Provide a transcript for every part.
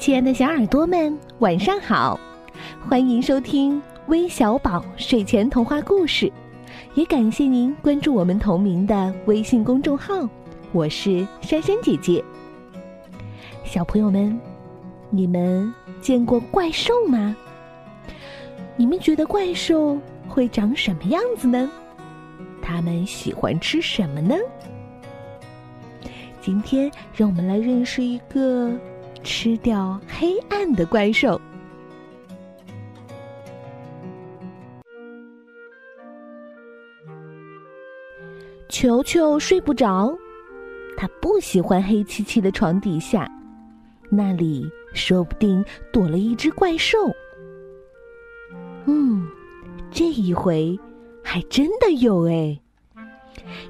亲爱的小耳朵们，晚上好！欢迎收听微小宝睡前童话故事，也感谢您关注我们同名的微信公众号。我是珊珊姐姐。小朋友们，你们见过怪兽吗？你们觉得怪兽会长什么样子呢？他们喜欢吃什么呢？今天让我们来认识一个吃掉黑暗的怪兽。球球睡不着，他不喜欢黑漆漆的床底下，那里说不定躲了一只怪兽。嗯，这一回还真的有哎。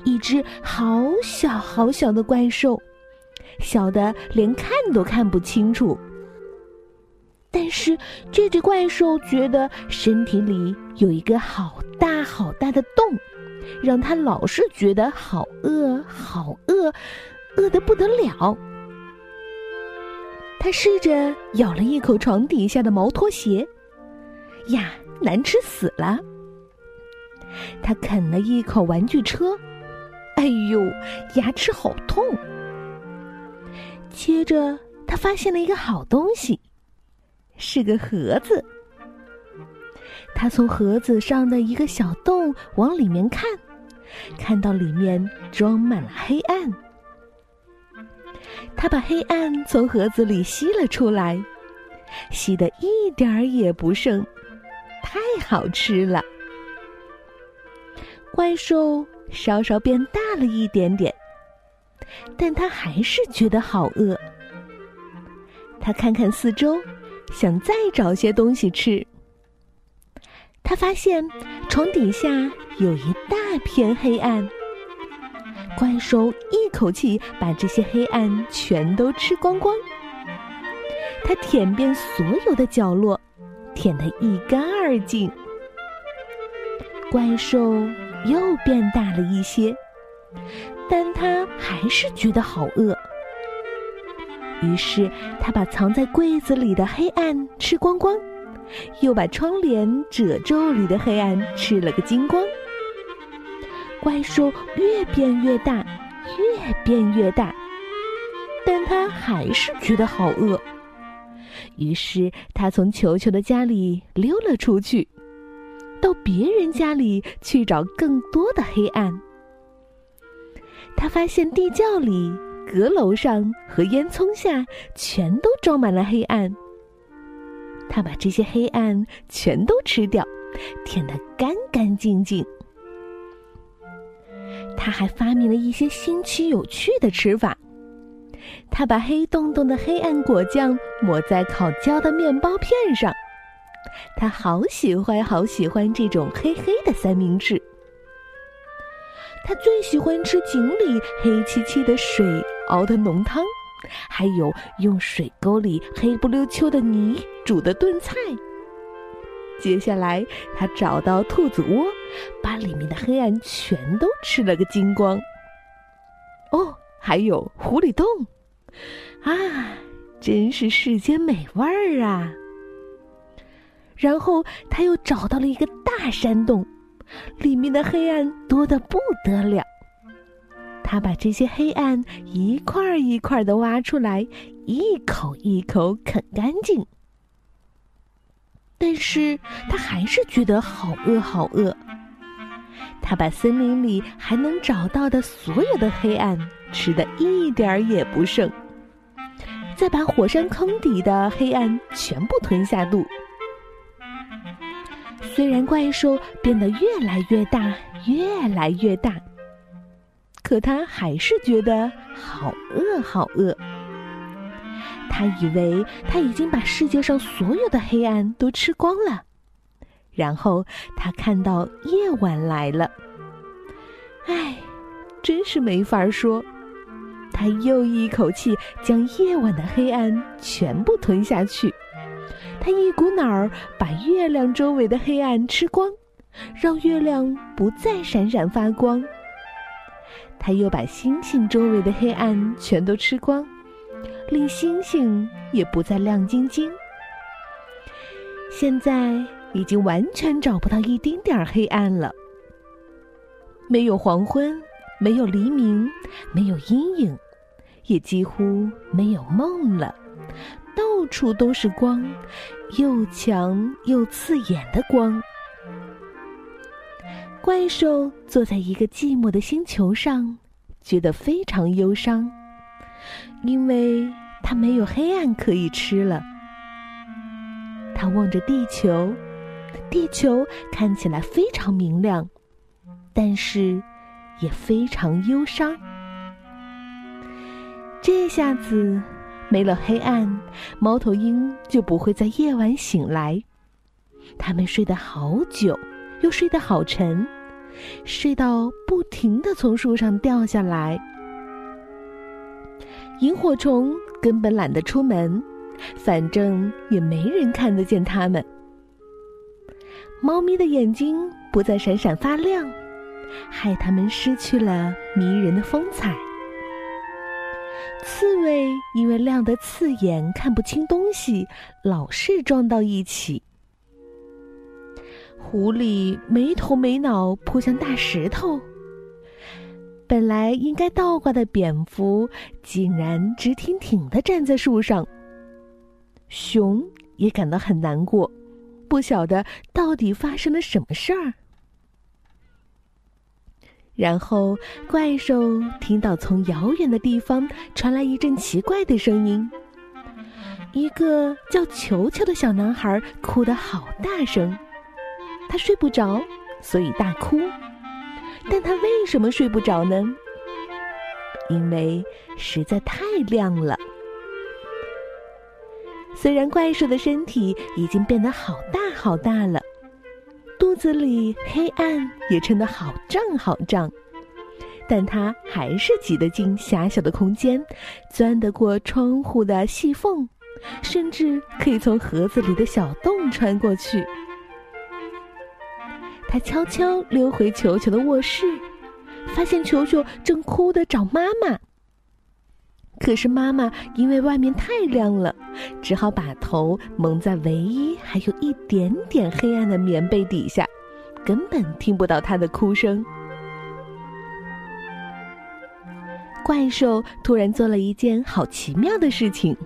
一只好小好小的怪兽，小的连看都看不清楚。但是这只怪兽觉得身体里有一个好大好大的洞，让它老是觉得好饿好饿，饿得不得了。他试着咬了一口床底下的毛拖鞋，呀，难吃死了。他啃了一口玩具车。哎呦，牙齿好痛！接着，他发现了一个好东西，是个盒子。他从盒子上的一个小洞往里面看，看到里面装满了黑暗。他把黑暗从盒子里吸了出来，吸的一点儿也不剩，太好吃了。怪兽。稍稍变大了一点点，但他还是觉得好饿。他看看四周，想再找些东西吃。他发现床底下有一大片黑暗。怪兽一口气把这些黑暗全都吃光光。他舔遍所有的角落，舔得一干二净。怪兽。又变大了一些，但他还是觉得好饿。于是他把藏在柜子里的黑暗吃光光，又把窗帘褶皱里的黑暗吃了个精光。怪兽越变越大，越变越大，但他还是觉得好饿。于是他从球球的家里溜了出去。到别人家里去找更多的黑暗。他发现地窖里、阁楼上和烟囱下全都装满了黑暗。他把这些黑暗全都吃掉，舔得干干净净。他还发明了一些新奇有趣的吃法。他把黑洞洞的黑暗果酱抹在烤焦的面包片上。他好喜欢，好喜欢这种黑黑的三明治。他最喜欢吃井里黑漆漆的水熬的浓汤，还有用水沟里黑不溜秋的泥煮的炖菜。接下来，他找到兔子窝，把里面的黑暗全都吃了个精光。哦，还有狐狸洞，啊，真是世间美味儿啊！然后他又找到了一个大山洞，里面的黑暗多得不得了。他把这些黑暗一块一块的挖出来，一口一口啃干净。但是他还是觉得好饿好饿。他把森林里还能找到的所有的黑暗吃的一点儿也不剩，再把火山坑底的黑暗全部吞下肚。虽然怪兽变得越来越大，越来越大，可他还是觉得好饿，好饿。他以为他已经把世界上所有的黑暗都吃光了，然后他看到夜晚来了。唉，真是没法说。他又一口气将夜晚的黑暗全部吞下去。他一股脑儿把月亮周围的黑暗吃光，让月亮不再闪闪发光。他又把星星周围的黑暗全都吃光，令星星也不再亮晶晶。现在已经完全找不到一丁点儿黑暗了，没有黄昏，没有黎明，没有阴影，也几乎没有梦了。到处都是光，又强又刺眼的光。怪兽坐在一个寂寞的星球上，觉得非常忧伤，因为它没有黑暗可以吃了。他望着地球，地球看起来非常明亮，但是也非常忧伤。这下子没了黑暗，猫头鹰就不会在夜晚醒来。它们睡得好久。又睡得好沉，睡到不停的从树上掉下来。萤火虫根本懒得出门，反正也没人看得见它们。猫咪的眼睛不再闪闪发亮，害它们失去了迷人的风采。刺猬因为亮得刺眼，看不清东西，老是撞到一起。狐狸没头没脑扑向大石头，本来应该倒挂的蝙蝠竟然直挺挺的站在树上。熊也感到很难过，不晓得到底发生了什么事儿。然后怪兽听到从遥远的地方传来一阵奇怪的声音，一个叫球球的小男孩哭得好大声。他睡不着，所以大哭。但他为什么睡不着呢？因为实在太亮了。虽然怪兽的身体已经变得好大好大了，子里黑暗也撑得好胀好胀，但它还是挤得进狭小的空间，钻得过窗户的细缝，甚至可以从盒子里的小洞穿过去。他悄悄溜回球球的卧室，发现球球正哭的找妈妈。可是妈妈因为外面太亮了，只好把头蒙在唯一还有一点点黑暗的棉被底下，根本听不到他的哭声。怪兽突然做了一件好奇妙的事情，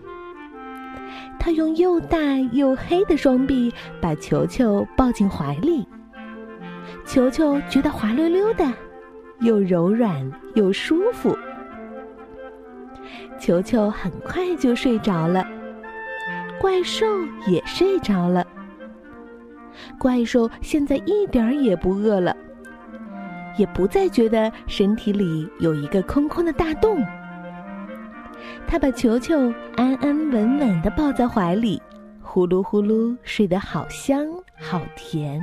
他用又大又黑的双臂把球球抱进怀里。球球觉得滑溜溜的，又柔软又舒服。球球很快就睡着了，怪兽也睡着了。怪兽现在一点儿也不饿了，也不再觉得身体里有一个空空的大洞。他把球球安安稳稳的抱在怀里，呼噜呼噜睡得好香好甜。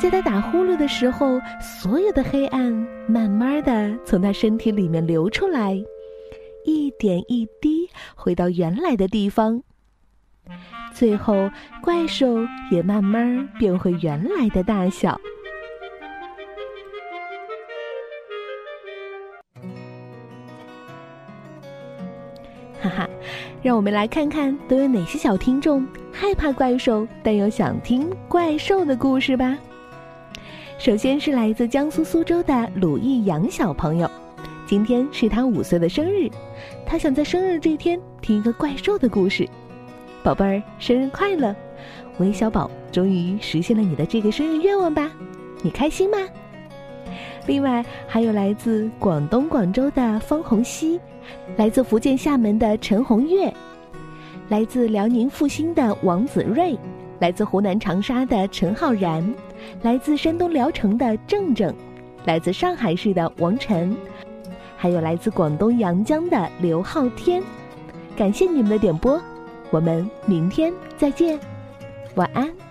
在他打呼噜的时候，所有的黑暗慢慢的从他身体里面流出来，一点一滴回到原来的地方。最后，怪兽也慢慢变回原来的大小。哈哈，让我们来看看都有哪些小听众害怕怪兽，但又想听怪兽的故事吧。首先是来自江苏苏州的鲁艺阳小朋友，今天是他五岁的生日，他想在生日这天听一个怪兽的故事。宝贝儿，生日快乐！韦小宝终于实现了你的这个生日愿望吧？你开心吗？另外还有来自广东广州的方红熙，来自福建厦门的陈红月，来自辽宁阜新的王子睿。来自湖南长沙的陈浩然，来自山东聊城的郑郑，来自上海市的王晨，还有来自广东阳江的刘浩天，感谢你们的点播，我们明天再见，晚安。